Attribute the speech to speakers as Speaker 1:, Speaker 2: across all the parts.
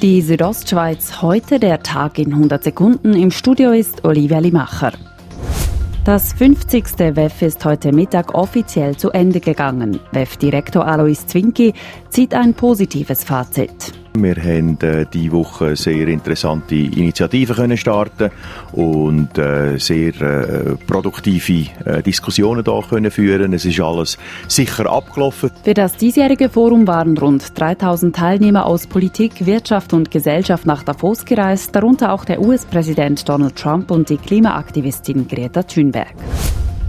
Speaker 1: Die Südostschweiz heute der Tag in 100 Sekunden. Im Studio ist Olivia Limacher. Das 50. WEF ist heute Mittag offiziell zu Ende gegangen. WEF-Direktor Alois Zwinki zieht ein positives Fazit.
Speaker 2: Wir haben äh, diese Woche sehr interessante Initiativen können starten und äh, sehr äh, produktive äh, Diskussionen da können führen. Es ist alles sicher abgelaufen.
Speaker 1: Für das diesjährige Forum waren rund 3000 Teilnehmer aus Politik, Wirtschaft und Gesellschaft nach Davos gereist, darunter auch der US-Präsident Donald Trump und die Klimaaktivistin Greta Thunberg.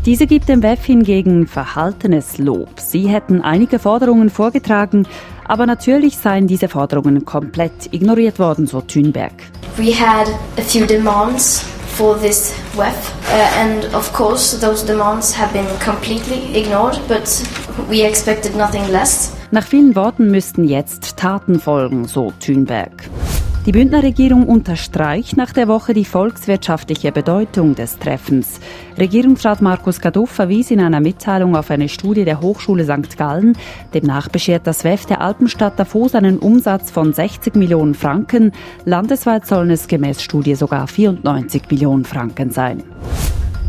Speaker 1: Diese gibt dem WEF hingegen verhaltenes Lob. Sie hätten einige Forderungen vorgetragen, aber natürlich seien diese Forderungen komplett ignoriert worden, so Thünberg.
Speaker 3: We had a few demands for this WEF uh, and of course those demands have been completely ignored, but we expected nothing less.
Speaker 1: Nach vielen Worten müssten jetzt Taten folgen, so Thünberg. Die Bündner Regierung unterstreicht nach der Woche die volkswirtschaftliche Bedeutung des Treffens. Regierungsrat Markus Gaduff verwies in einer Mitteilung auf eine Studie der Hochschule St. Gallen. Demnach beschert das WEF der Alpenstadt Davos einen Umsatz von 60 Millionen Franken. Landesweit sollen es gemäß Studie sogar 94 Millionen Franken sein.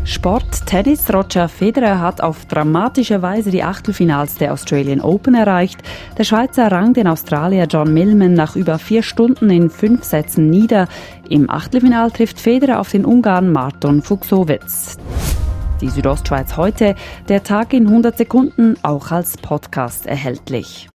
Speaker 1: Sport, Tennis. Roger Federer hat auf dramatische Weise die Achtelfinals der Australian Open erreicht. Der Schweizer rang den Australier John Millman nach über vier Stunden in fünf Sätzen nieder. Im Achtelfinal trifft Federer auf den Ungarn Marton Fuchsowitz. Die Südostschweiz heute, der Tag in 100 Sekunden, auch als Podcast erhältlich.